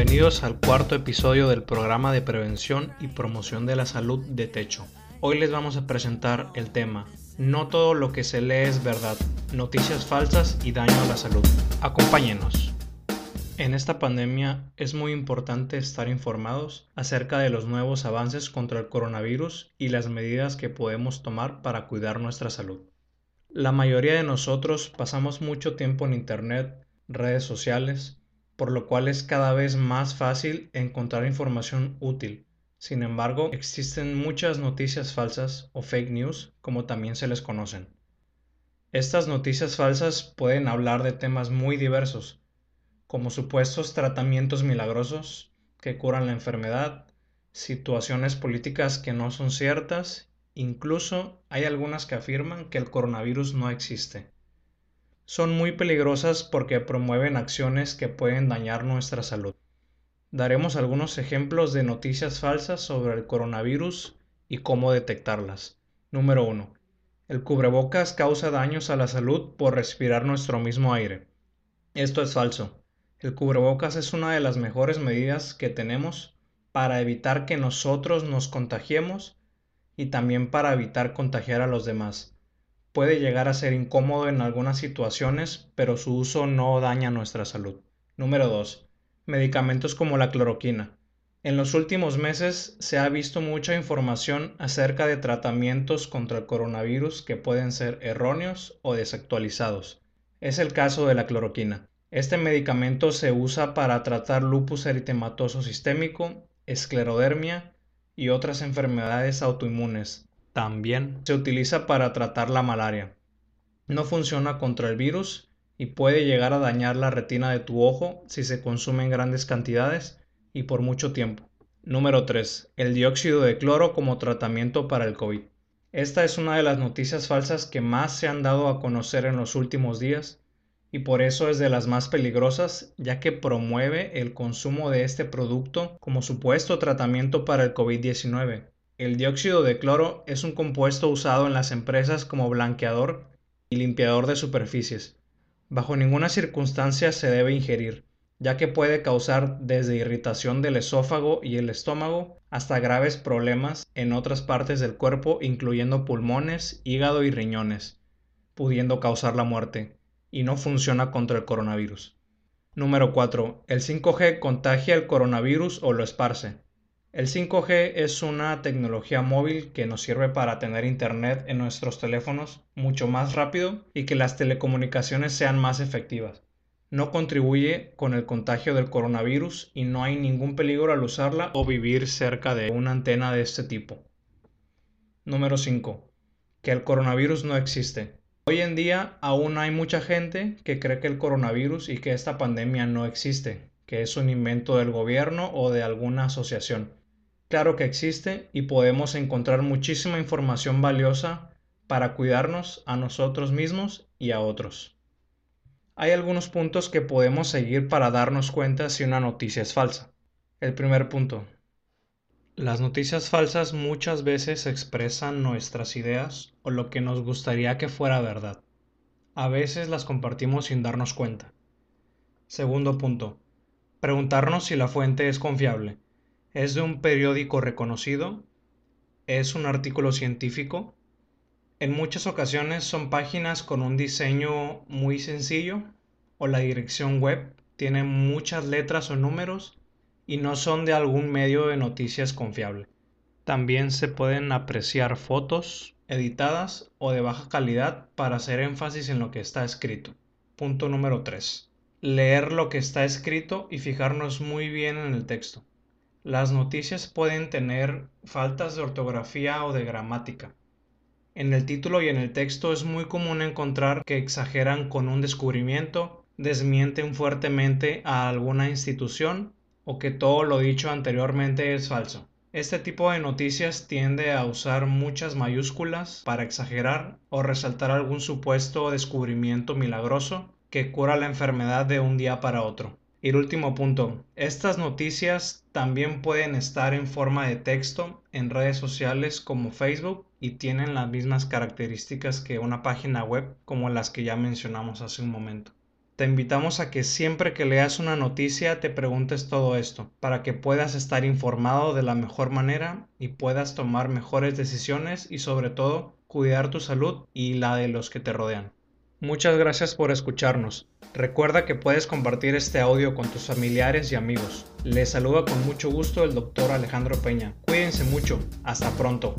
Bienvenidos al cuarto episodio del programa de prevención y promoción de la salud de Techo. Hoy les vamos a presentar el tema No todo lo que se lee es verdad, noticias falsas y daño a la salud. Acompáñenos. En esta pandemia es muy importante estar informados acerca de los nuevos avances contra el coronavirus y las medidas que podemos tomar para cuidar nuestra salud. La mayoría de nosotros pasamos mucho tiempo en Internet, redes sociales, por lo cual es cada vez más fácil encontrar información útil. Sin embargo, existen muchas noticias falsas o fake news, como también se les conocen. Estas noticias falsas pueden hablar de temas muy diversos, como supuestos tratamientos milagrosos que curan la enfermedad, situaciones políticas que no son ciertas, incluso hay algunas que afirman que el coronavirus no existe. Son muy peligrosas porque promueven acciones que pueden dañar nuestra salud. Daremos algunos ejemplos de noticias falsas sobre el coronavirus y cómo detectarlas. Número 1. El cubrebocas causa daños a la salud por respirar nuestro mismo aire. Esto es falso. El cubrebocas es una de las mejores medidas que tenemos para evitar que nosotros nos contagiemos y también para evitar contagiar a los demás. Puede llegar a ser incómodo en algunas situaciones, pero su uso no daña nuestra salud. Número 2. Medicamentos como la cloroquina. En los últimos meses se ha visto mucha información acerca de tratamientos contra el coronavirus que pueden ser erróneos o desactualizados. Es el caso de la cloroquina. Este medicamento se usa para tratar lupus eritematoso sistémico, esclerodermia y otras enfermedades autoinmunes. También se utiliza para tratar la malaria. No funciona contra el virus y puede llegar a dañar la retina de tu ojo si se consume en grandes cantidades y por mucho tiempo. Número 3. El dióxido de cloro como tratamiento para el COVID. Esta es una de las noticias falsas que más se han dado a conocer en los últimos días y por eso es de las más peligrosas ya que promueve el consumo de este producto como supuesto tratamiento para el COVID-19. El dióxido de cloro es un compuesto usado en las empresas como blanqueador y limpiador de superficies. Bajo ninguna circunstancia se debe ingerir, ya que puede causar desde irritación del esófago y el estómago hasta graves problemas en otras partes del cuerpo incluyendo pulmones, hígado y riñones, pudiendo causar la muerte y no funciona contra el coronavirus. Número 4. El 5G contagia el coronavirus o lo esparce. El 5G es una tecnología móvil que nos sirve para tener internet en nuestros teléfonos mucho más rápido y que las telecomunicaciones sean más efectivas. No contribuye con el contagio del coronavirus y no hay ningún peligro al usarla o vivir cerca de una antena de este tipo. Número 5. Que el coronavirus no existe. Hoy en día aún hay mucha gente que cree que el coronavirus y que esta pandemia no existe, que es un invento del gobierno o de alguna asociación. Claro que existe y podemos encontrar muchísima información valiosa para cuidarnos a nosotros mismos y a otros. Hay algunos puntos que podemos seguir para darnos cuenta si una noticia es falsa. El primer punto, las noticias falsas muchas veces expresan nuestras ideas o lo que nos gustaría que fuera verdad. A veces las compartimos sin darnos cuenta. Segundo punto. Preguntarnos si la fuente es confiable. ¿Es de un periódico reconocido? ¿Es un artículo científico? En muchas ocasiones son páginas con un diseño muy sencillo o la dirección web tiene muchas letras o números y no son de algún medio de noticias confiable. También se pueden apreciar fotos editadas o de baja calidad para hacer énfasis en lo que está escrito. Punto número 3. Leer lo que está escrito y fijarnos muy bien en el texto. Las noticias pueden tener faltas de ortografía o de gramática. En el título y en el texto es muy común encontrar que exageran con un descubrimiento, desmienten fuertemente a alguna institución o que todo lo dicho anteriormente es falso. Este tipo de noticias tiende a usar muchas mayúsculas para exagerar o resaltar algún supuesto descubrimiento milagroso que cura la enfermedad de un día para otro. Y el último punto, estas noticias también pueden estar en forma de texto en redes sociales como Facebook y tienen las mismas características que una página web como las que ya mencionamos hace un momento. Te invitamos a que siempre que leas una noticia te preguntes todo esto, para que puedas estar informado de la mejor manera y puedas tomar mejores decisiones y sobre todo cuidar tu salud y la de los que te rodean. Muchas gracias por escucharnos. Recuerda que puedes compartir este audio con tus familiares y amigos. Les saluda con mucho gusto el doctor Alejandro Peña. Cuídense mucho. Hasta pronto.